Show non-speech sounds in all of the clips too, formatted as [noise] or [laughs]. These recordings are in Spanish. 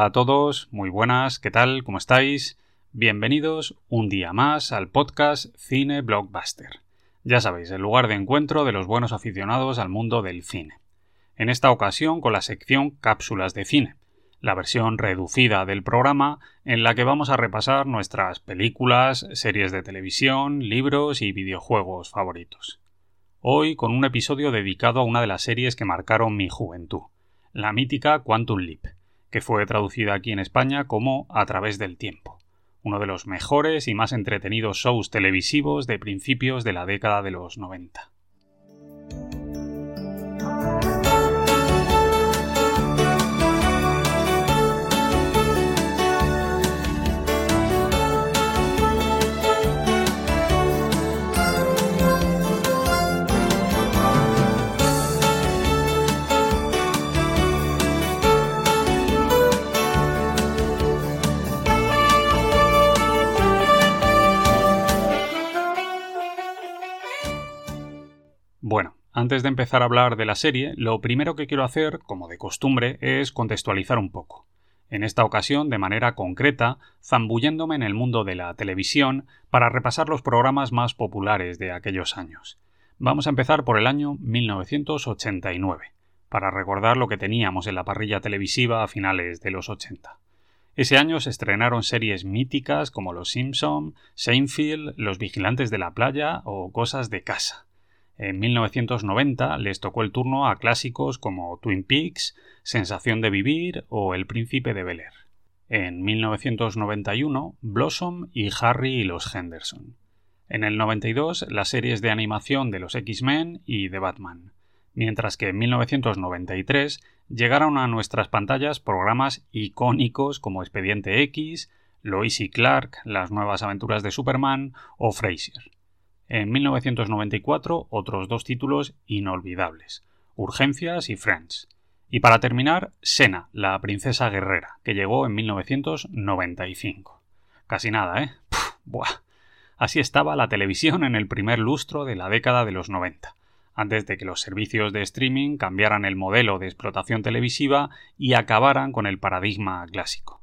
Hola a todos, muy buenas, ¿qué tal? ¿Cómo estáis? Bienvenidos un día más al podcast Cine Blockbuster. Ya sabéis, el lugar de encuentro de los buenos aficionados al mundo del cine. En esta ocasión con la sección Cápsulas de cine, la versión reducida del programa en la que vamos a repasar nuestras películas, series de televisión, libros y videojuegos favoritos. Hoy con un episodio dedicado a una de las series que marcaron mi juventud, la mítica Quantum Leap que fue traducida aquí en España como A través del tiempo, uno de los mejores y más entretenidos shows televisivos de principios de la década de los 90. Antes de empezar a hablar de la serie, lo primero que quiero hacer, como de costumbre, es contextualizar un poco. En esta ocasión, de manera concreta, zambulléndome en el mundo de la televisión para repasar los programas más populares de aquellos años. Vamos a empezar por el año 1989, para recordar lo que teníamos en la parrilla televisiva a finales de los 80. Ese año se estrenaron series míticas como Los Simpson, Seinfeld, Los Vigilantes de la Playa o Cosas de Casa. En 1990 les tocó el turno a clásicos como Twin Peaks, Sensación de Vivir o El Príncipe de Bel Air. En 1991, Blossom y Harry y los Henderson. En el 92, las series de animación de los X-Men y de Batman. Mientras que en 1993 llegaron a nuestras pantallas programas icónicos como Expediente X, Lois y Clark, Las nuevas aventuras de Superman o Frasier. En 1994, otros dos títulos inolvidables, Urgencias y Friends. Y para terminar, Sena, la princesa guerrera, que llegó en 1995. Casi nada, ¿eh? [laughs] buah. Así estaba la televisión en el primer lustro de la década de los 90, antes de que los servicios de streaming cambiaran el modelo de explotación televisiva y acabaran con el paradigma clásico.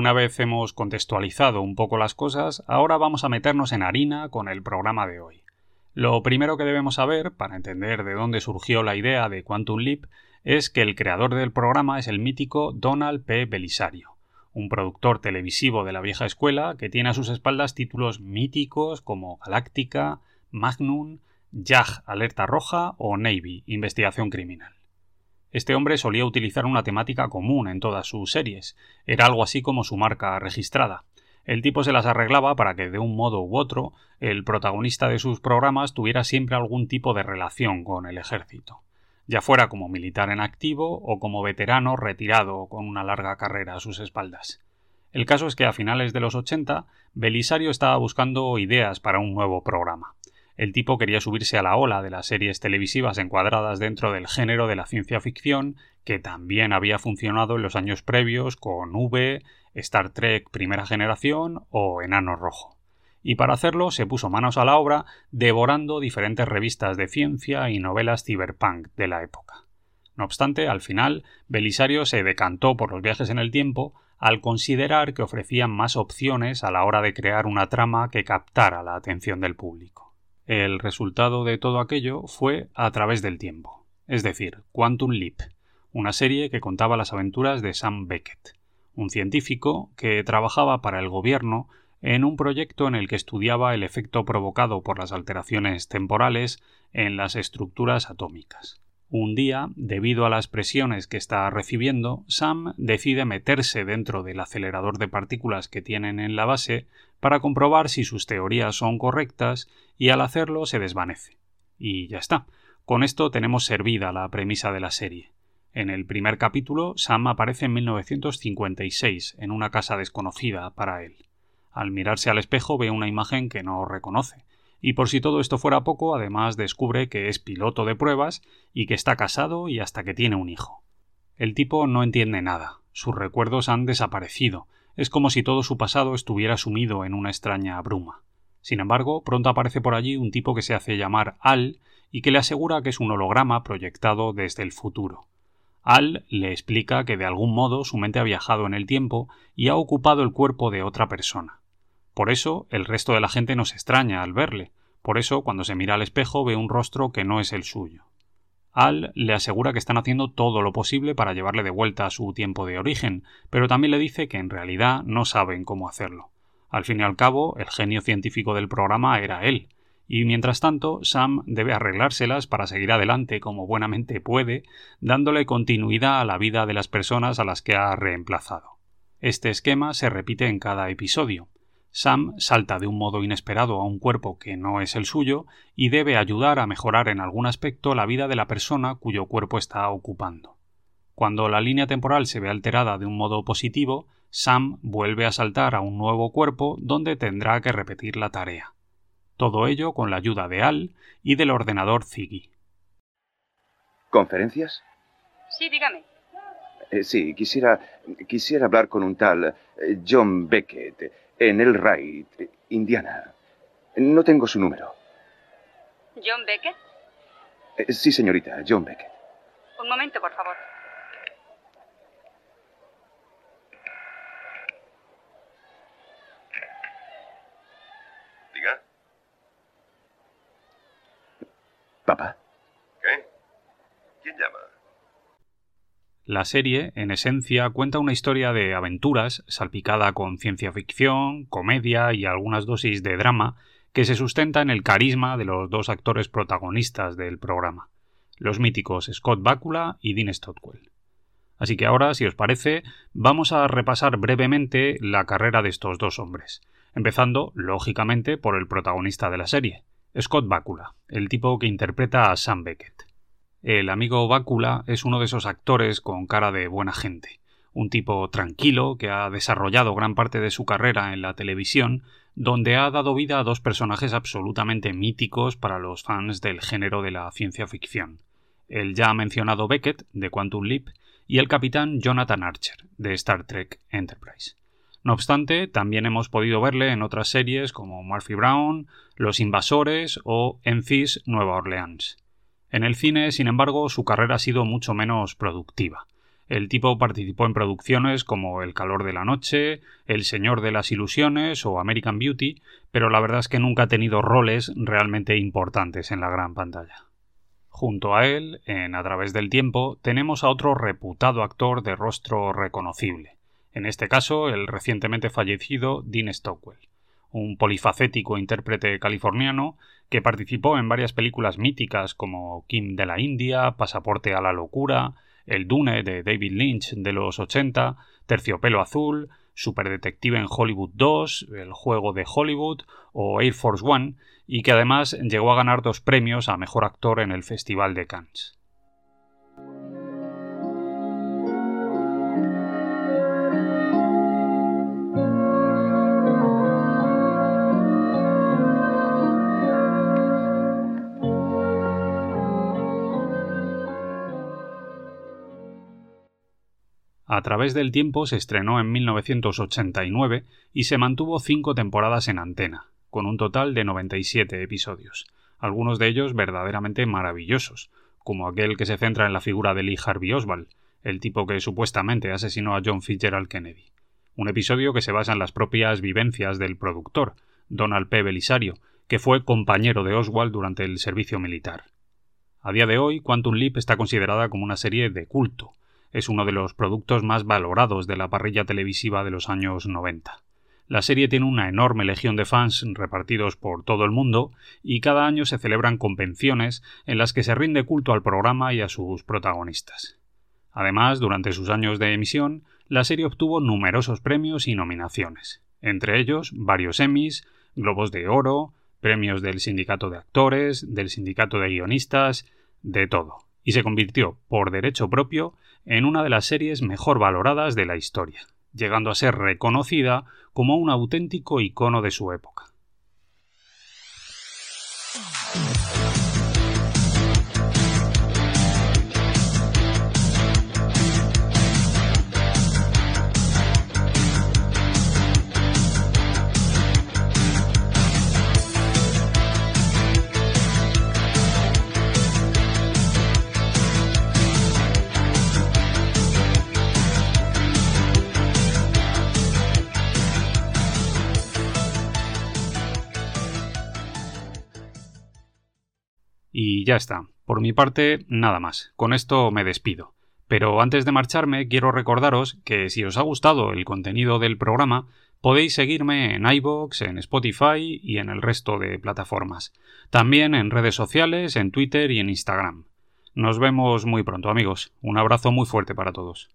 Una vez hemos contextualizado un poco las cosas, ahora vamos a meternos en harina con el programa de hoy. Lo primero que debemos saber, para entender de dónde surgió la idea de Quantum Leap, es que el creador del programa es el mítico Donald P. Belisario, un productor televisivo de la vieja escuela que tiene a sus espaldas títulos míticos como Galáctica, Magnum, JAG Alerta Roja o Navy Investigación Criminal. Este hombre solía utilizar una temática común en todas sus series, era algo así como su marca registrada. El tipo se las arreglaba para que, de un modo u otro, el protagonista de sus programas tuviera siempre algún tipo de relación con el ejército, ya fuera como militar en activo o como veterano retirado con una larga carrera a sus espaldas. El caso es que a finales de los 80, Belisario estaba buscando ideas para un nuevo programa. El tipo quería subirse a la ola de las series televisivas encuadradas dentro del género de la ciencia ficción, que también había funcionado en los años previos con V, Star Trek Primera Generación o Enano Rojo. Y para hacerlo se puso manos a la obra devorando diferentes revistas de ciencia y novelas cyberpunk de la época. No obstante, al final, Belisario se decantó por los viajes en el tiempo al considerar que ofrecían más opciones a la hora de crear una trama que captara la atención del público. El resultado de todo aquello fue A través del tiempo, es decir, Quantum Leap, una serie que contaba las aventuras de Sam Beckett, un científico que trabajaba para el gobierno en un proyecto en el que estudiaba el efecto provocado por las alteraciones temporales en las estructuras atómicas. Un día, debido a las presiones que está recibiendo, Sam decide meterse dentro del acelerador de partículas que tienen en la base para comprobar si sus teorías son correctas y al hacerlo se desvanece. Y ya está. Con esto tenemos servida la premisa de la serie. En el primer capítulo, Sam aparece en 1956 en una casa desconocida para él. Al mirarse al espejo ve una imagen que no reconoce, y por si todo esto fuera poco, además descubre que es piloto de pruebas y que está casado y hasta que tiene un hijo. El tipo no entiende nada, sus recuerdos han desaparecido, es como si todo su pasado estuviera sumido en una extraña bruma. Sin embargo, pronto aparece por allí un tipo que se hace llamar Al y que le asegura que es un holograma proyectado desde el futuro. Al le explica que de algún modo su mente ha viajado en el tiempo y ha ocupado el cuerpo de otra persona. Por eso el resto de la gente nos extraña al verle, por eso cuando se mira al espejo ve un rostro que no es el suyo. Al le asegura que están haciendo todo lo posible para llevarle de vuelta a su tiempo de origen, pero también le dice que en realidad no saben cómo hacerlo. Al fin y al cabo, el genio científico del programa era él, y mientras tanto Sam debe arreglárselas para seguir adelante como buenamente puede, dándole continuidad a la vida de las personas a las que ha reemplazado. Este esquema se repite en cada episodio. Sam salta de un modo inesperado a un cuerpo que no es el suyo y debe ayudar a mejorar en algún aspecto la vida de la persona cuyo cuerpo está ocupando. Cuando la línea temporal se ve alterada de un modo positivo, Sam vuelve a saltar a un nuevo cuerpo donde tendrá que repetir la tarea. Todo ello con la ayuda de Al y del ordenador Ziggy. ¿Conferencias? Sí, dígame. Eh, sí, quisiera, quisiera hablar con un tal eh, John Beckett en El Wright, Indiana. No tengo su número. ¿John Beckett? Eh, sí, señorita, John Beckett. Un momento, por favor. Diga. ¿Papá? ¿Qué? ¿Quién llama? La serie, en esencia, cuenta una historia de aventuras salpicada con ciencia ficción, comedia y algunas dosis de drama que se sustenta en el carisma de los dos actores protagonistas del programa, los míticos Scott Bakula y Dean Stockwell. Así que ahora, si os parece, vamos a repasar brevemente la carrera de estos dos hombres, empezando, lógicamente, por el protagonista de la serie, Scott Bakula, el tipo que interpreta a Sam Beckett. El amigo Bácula es uno de esos actores con cara de buena gente, un tipo tranquilo que ha desarrollado gran parte de su carrera en la televisión, donde ha dado vida a dos personajes absolutamente míticos para los fans del género de la ciencia ficción. El ya mencionado Beckett, de Quantum Leap, y el capitán Jonathan Archer, de Star Trek Enterprise. No obstante, también hemos podido verle en otras series como Murphy Brown, Los Invasores o Enfis Nueva Orleans. En el cine, sin embargo, su carrera ha sido mucho menos productiva. El tipo participó en producciones como El calor de la noche, El señor de las ilusiones o American Beauty, pero la verdad es que nunca ha tenido roles realmente importantes en la gran pantalla. Junto a él, en A través del tiempo, tenemos a otro reputado actor de rostro reconocible, en este caso el recientemente fallecido Dean Stockwell, un polifacético intérprete californiano que participó en varias películas míticas como Kim de la India, Pasaporte a la locura, El Dune de David Lynch de los 80, Terciopelo Azul, Superdetective en Hollywood 2, El Juego de Hollywood o Air Force One, y que además llegó a ganar dos premios a Mejor Actor en el Festival de Cannes. A través del tiempo se estrenó en 1989 y se mantuvo cinco temporadas en antena, con un total de 97 episodios, algunos de ellos verdaderamente maravillosos, como aquel que se centra en la figura de Lee Harvey Oswald, el tipo que supuestamente asesinó a John Fitzgerald Kennedy. Un episodio que se basa en las propias vivencias del productor, Donald P. Belisario, que fue compañero de Oswald durante el servicio militar. A día de hoy, Quantum Leap está considerada como una serie de culto, es uno de los productos más valorados de la parrilla televisiva de los años 90. La serie tiene una enorme legión de fans repartidos por todo el mundo y cada año se celebran convenciones en las que se rinde culto al programa y a sus protagonistas. Además, durante sus años de emisión, la serie obtuvo numerosos premios y nominaciones, entre ellos varios Emmys, Globos de Oro, premios del Sindicato de Actores, del Sindicato de Guionistas, de todo y se convirtió, por derecho propio, en una de las series mejor valoradas de la historia, llegando a ser reconocida como un auténtico icono de su época. Ya está. Por mi parte, nada más. Con esto me despido. Pero antes de marcharme, quiero recordaros que si os ha gustado el contenido del programa, podéis seguirme en iBox, en Spotify y en el resto de plataformas. También en redes sociales, en Twitter y en Instagram. Nos vemos muy pronto, amigos. Un abrazo muy fuerte para todos.